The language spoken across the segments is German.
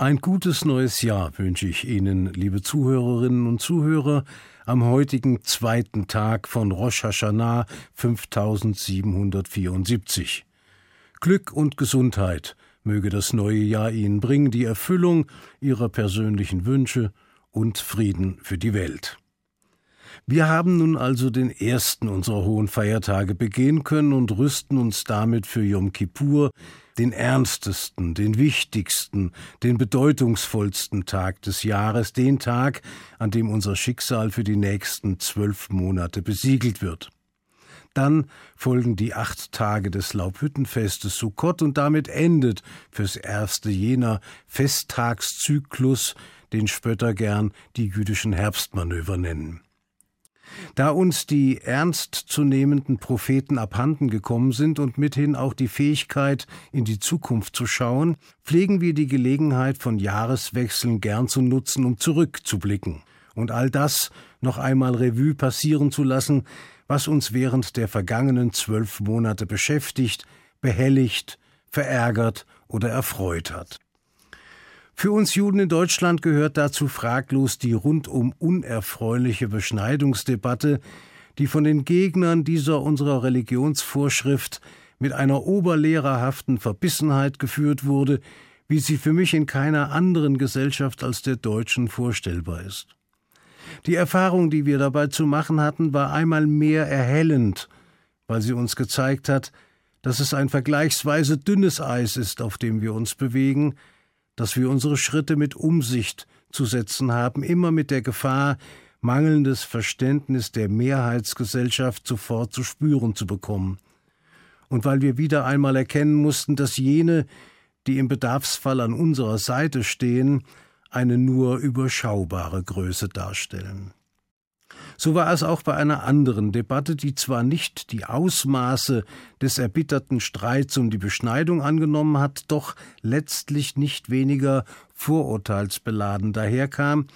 Ein gutes neues Jahr wünsche ich Ihnen, liebe Zuhörerinnen und Zuhörer, am heutigen zweiten Tag von Rosh Hashanah 5774. Glück und Gesundheit möge das neue Jahr Ihnen bringen, die Erfüllung Ihrer persönlichen Wünsche und Frieden für die Welt. Wir haben nun also den ersten unserer hohen Feiertage begehen können und rüsten uns damit für Yom Kippur, den ernstesten, den wichtigsten, den bedeutungsvollsten Tag des Jahres, den Tag, an dem unser Schicksal für die nächsten zwölf Monate besiegelt wird. Dann folgen die acht Tage des Laubhüttenfestes Sukkot und damit endet fürs erste jener Festtagszyklus, den Spötter gern die jüdischen Herbstmanöver nennen. Da uns die ernstzunehmenden Propheten abhanden gekommen sind und mithin auch die Fähigkeit, in die Zukunft zu schauen, pflegen wir die Gelegenheit von Jahreswechseln gern zu nutzen, um zurückzublicken und all das noch einmal Revue passieren zu lassen, was uns während der vergangenen zwölf Monate beschäftigt, behelligt, verärgert oder erfreut hat. Für uns Juden in Deutschland gehört dazu fraglos die rundum unerfreuliche Beschneidungsdebatte, die von den Gegnern dieser unserer Religionsvorschrift mit einer oberlehrerhaften Verbissenheit geführt wurde, wie sie für mich in keiner anderen Gesellschaft als der deutschen vorstellbar ist. Die Erfahrung, die wir dabei zu machen hatten, war einmal mehr erhellend, weil sie uns gezeigt hat, dass es ein vergleichsweise dünnes Eis ist, auf dem wir uns bewegen, dass wir unsere Schritte mit Umsicht zu setzen haben, immer mit der Gefahr, mangelndes Verständnis der Mehrheitsgesellschaft sofort zu spüren zu bekommen. Und weil wir wieder einmal erkennen mussten, dass jene, die im Bedarfsfall an unserer Seite stehen, eine nur überschaubare Größe darstellen. So war es auch bei einer anderen Debatte, die zwar nicht die Ausmaße des erbitterten Streits um die Beschneidung angenommen hat, doch letztlich nicht weniger vorurteilsbeladen daherkam,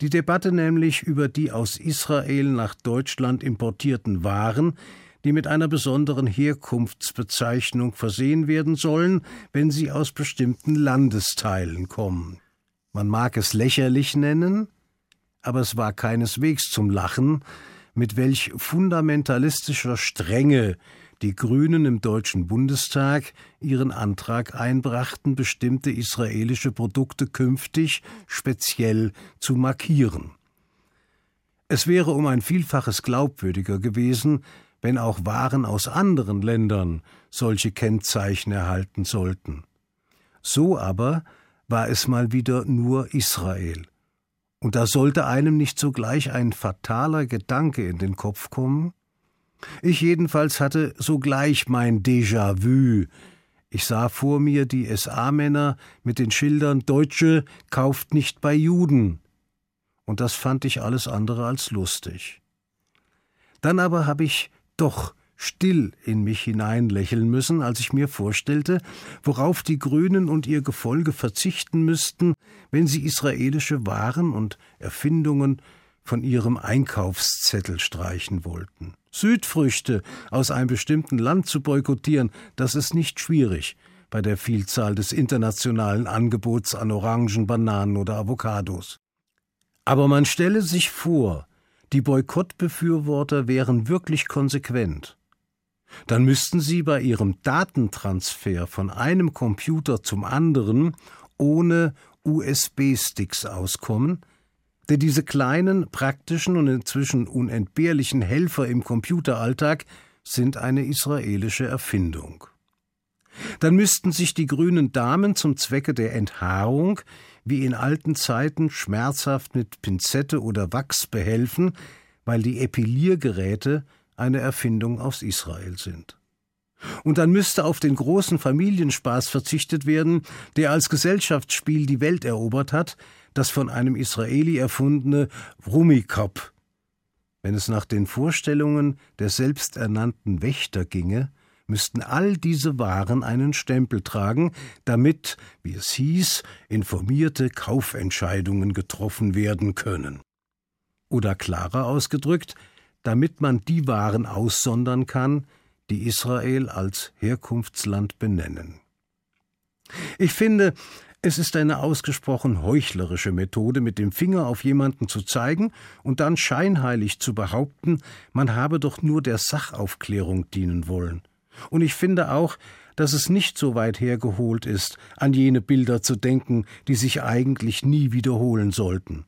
die Debatte nämlich über die aus Israel nach Deutschland importierten Waren, die mit einer besonderen Herkunftsbezeichnung versehen werden sollen, wenn sie aus bestimmten Landesteilen kommen. Man mag es lächerlich nennen, aber es war keineswegs zum Lachen, mit welch fundamentalistischer Strenge die Grünen im Deutschen Bundestag ihren Antrag einbrachten, bestimmte israelische Produkte künftig speziell zu markieren. Es wäre um ein Vielfaches glaubwürdiger gewesen, wenn auch Waren aus anderen Ländern solche Kennzeichen erhalten sollten. So aber war es mal wieder nur Israel. Und da sollte einem nicht sogleich ein fataler Gedanke in den Kopf kommen? Ich jedenfalls hatte sogleich mein Déjà-vu. Ich sah vor mir die SA-Männer mit den Schildern Deutsche kauft nicht bei Juden. Und das fand ich alles andere als lustig. Dann aber habe ich doch still in mich hineinlächeln müssen, als ich mir vorstellte, worauf die Grünen und ihr Gefolge verzichten müssten, wenn sie israelische Waren und Erfindungen von ihrem Einkaufszettel streichen wollten. Südfrüchte aus einem bestimmten Land zu boykottieren, das ist nicht schwierig bei der Vielzahl des internationalen Angebots an Orangen, Bananen oder Avocados. Aber man stelle sich vor, die Boykottbefürworter wären wirklich konsequent dann müssten Sie bei Ihrem Datentransfer von einem Computer zum anderen ohne USB-Sticks auskommen, denn diese kleinen, praktischen und inzwischen unentbehrlichen Helfer im Computeralltag sind eine israelische Erfindung. Dann müssten sich die grünen Damen zum Zwecke der Enthaarung wie in alten Zeiten schmerzhaft mit Pinzette oder Wachs behelfen, weil die Epiliergeräte eine Erfindung aus Israel sind. Und dann müsste auf den großen Familienspaß verzichtet werden, der als Gesellschaftsspiel die Welt erobert hat, das von einem Israeli erfundene Rummikop. Wenn es nach den Vorstellungen der selbsternannten Wächter ginge, müssten all diese Waren einen Stempel tragen, damit, wie es hieß, informierte Kaufentscheidungen getroffen werden können. Oder klarer ausgedrückt, damit man die Waren aussondern kann, die Israel als Herkunftsland benennen. Ich finde, Es ist eine ausgesprochen heuchlerische Methode, mit dem Finger auf jemanden zu zeigen und dann scheinheilig zu behaupten, man habe doch nur der Sachaufklärung dienen wollen. Und ich finde auch, dass es nicht so weit hergeholt ist, an jene Bilder zu denken, die sich eigentlich nie wiederholen sollten.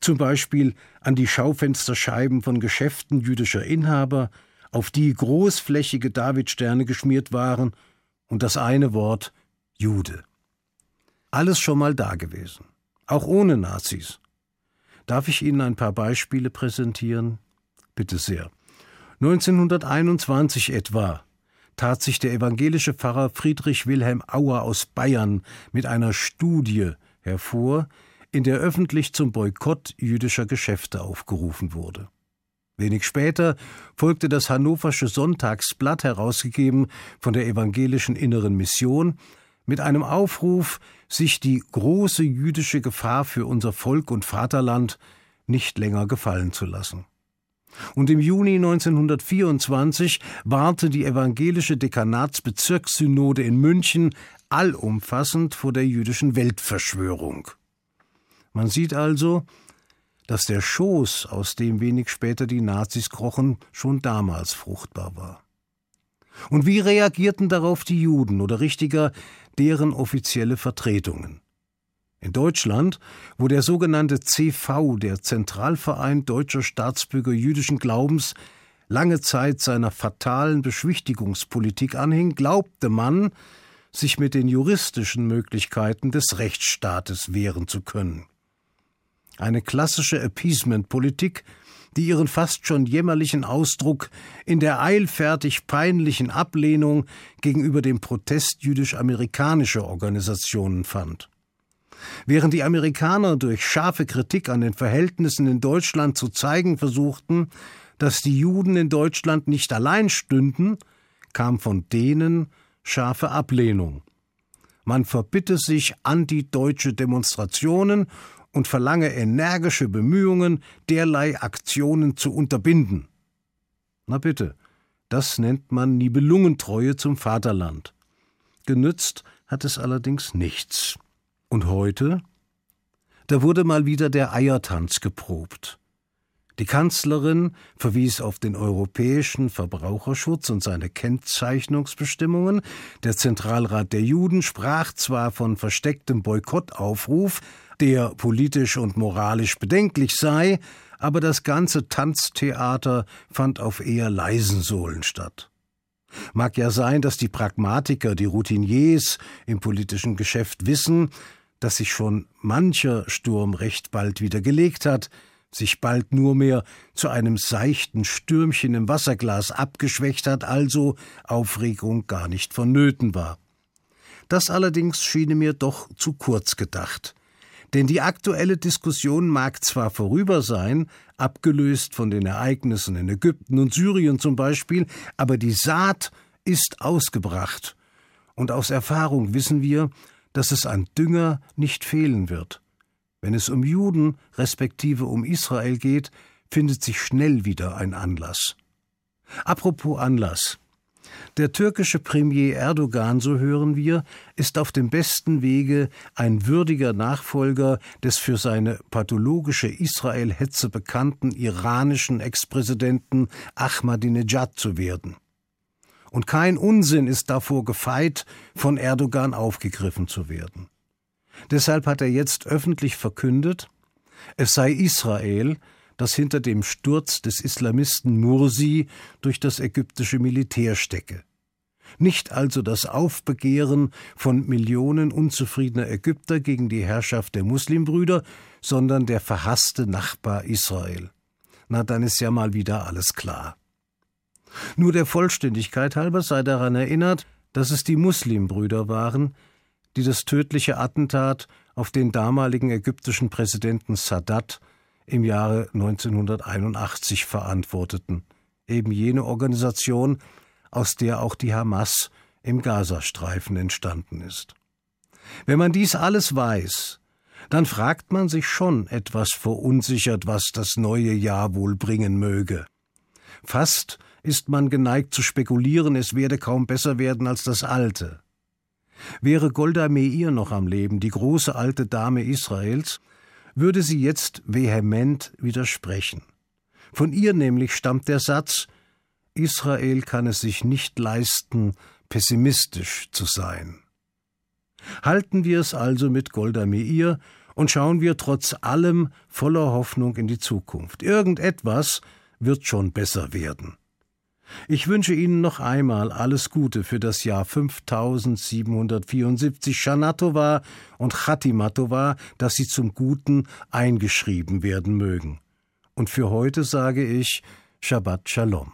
Zum Beispiel an die Schaufensterscheiben von Geschäften jüdischer Inhaber, auf die großflächige Davidsterne geschmiert waren, und das eine Wort Jude. Alles schon mal dagewesen, auch ohne Nazis. Darf ich Ihnen ein paar Beispiele präsentieren? Bitte sehr. 1921 etwa tat sich der evangelische Pfarrer Friedrich Wilhelm Auer aus Bayern mit einer Studie hervor, in der öffentlich zum Boykott jüdischer Geschäfte aufgerufen wurde. Wenig später folgte das Hannoversche Sonntagsblatt, herausgegeben von der evangelischen Inneren Mission, mit einem Aufruf, sich die große jüdische Gefahr für unser Volk und Vaterland nicht länger gefallen zu lassen. Und im Juni 1924 warnte die evangelische Dekanatsbezirkssynode in München allumfassend vor der jüdischen Weltverschwörung. Man sieht also, dass der Schoß, aus dem wenig später die Nazis krochen, schon damals fruchtbar war. Und wie reagierten darauf die Juden oder richtiger deren offizielle Vertretungen? In Deutschland, wo der sogenannte CV, der Zentralverein deutscher Staatsbürger jüdischen Glaubens, lange Zeit seiner fatalen Beschwichtigungspolitik anhing, glaubte man, sich mit den juristischen Möglichkeiten des Rechtsstaates wehren zu können. Eine klassische Appeasement-Politik, die ihren fast schon jämmerlichen Ausdruck in der eilfertig peinlichen Ablehnung gegenüber dem Protest jüdisch-amerikanischer Organisationen fand. Während die Amerikaner durch scharfe Kritik an den Verhältnissen in Deutschland zu zeigen versuchten, dass die Juden in Deutschland nicht allein stünden, kam von denen scharfe Ablehnung. Man verbitte sich antideutsche Demonstrationen und verlange energische Bemühungen, derlei Aktionen zu unterbinden. Na bitte, das nennt man Nibelungentreue zum Vaterland. Genützt hat es allerdings nichts. Und heute? Da wurde mal wieder der Eiertanz geprobt. Die Kanzlerin verwies auf den europäischen Verbraucherschutz und seine Kennzeichnungsbestimmungen. Der Zentralrat der Juden sprach zwar von verstecktem Boykottaufruf, der politisch und moralisch bedenklich sei, aber das ganze Tanztheater fand auf eher leisen Sohlen statt. Mag ja sein, dass die Pragmatiker, die Routiniers im politischen Geschäft wissen, dass sich schon mancher Sturm recht bald wieder gelegt hat, sich bald nur mehr zu einem seichten Stürmchen im Wasserglas abgeschwächt hat, also Aufregung gar nicht vonnöten war. Das allerdings schien mir doch zu kurz gedacht. Denn die aktuelle Diskussion mag zwar vorüber sein, abgelöst von den Ereignissen in Ägypten und Syrien zum Beispiel, aber die Saat ist ausgebracht. Und aus Erfahrung wissen wir, dass es an Dünger nicht fehlen wird. Wenn es um Juden respektive um Israel geht, findet sich schnell wieder ein Anlass. Apropos Anlass. Der türkische Premier Erdogan, so hören wir, ist auf dem besten Wege, ein würdiger Nachfolger des für seine pathologische Israel-Hetze bekannten iranischen Ex-Präsidenten Ahmadinejad zu werden. Und kein Unsinn ist davor gefeit, von Erdogan aufgegriffen zu werden. Deshalb hat er jetzt öffentlich verkündet, es sei Israel, das hinter dem Sturz des Islamisten Mursi durch das ägyptische Militär stecke. Nicht also das Aufbegehren von Millionen unzufriedener Ägypter gegen die Herrschaft der Muslimbrüder, sondern der verhasste Nachbar Israel. Na, dann ist ja mal wieder alles klar. Nur der Vollständigkeit halber sei daran erinnert, dass es die Muslimbrüder waren, die das tödliche Attentat auf den damaligen ägyptischen Präsidenten Sadat im Jahre 1981 verantworteten, eben jene Organisation, aus der auch die Hamas im Gazastreifen entstanden ist. Wenn man dies alles weiß, dann fragt man sich schon etwas verunsichert, was das neue Jahr wohl bringen möge. Fast ist man geneigt zu spekulieren, es werde kaum besser werden als das alte. Wäre Golda Meir noch am Leben, die große alte Dame Israels, würde sie jetzt vehement widersprechen. Von ihr nämlich stammt der Satz Israel kann es sich nicht leisten, pessimistisch zu sein. Halten wir es also mit Golda Meir und schauen wir trotz allem voller Hoffnung in die Zukunft. Irgendetwas wird schon besser werden. Ich wünsche Ihnen noch einmal alles Gute für das Jahr 5774 Shanatova und Chatimatova, dass Sie zum Guten eingeschrieben werden mögen. Und für heute sage ich Shabbat Shalom.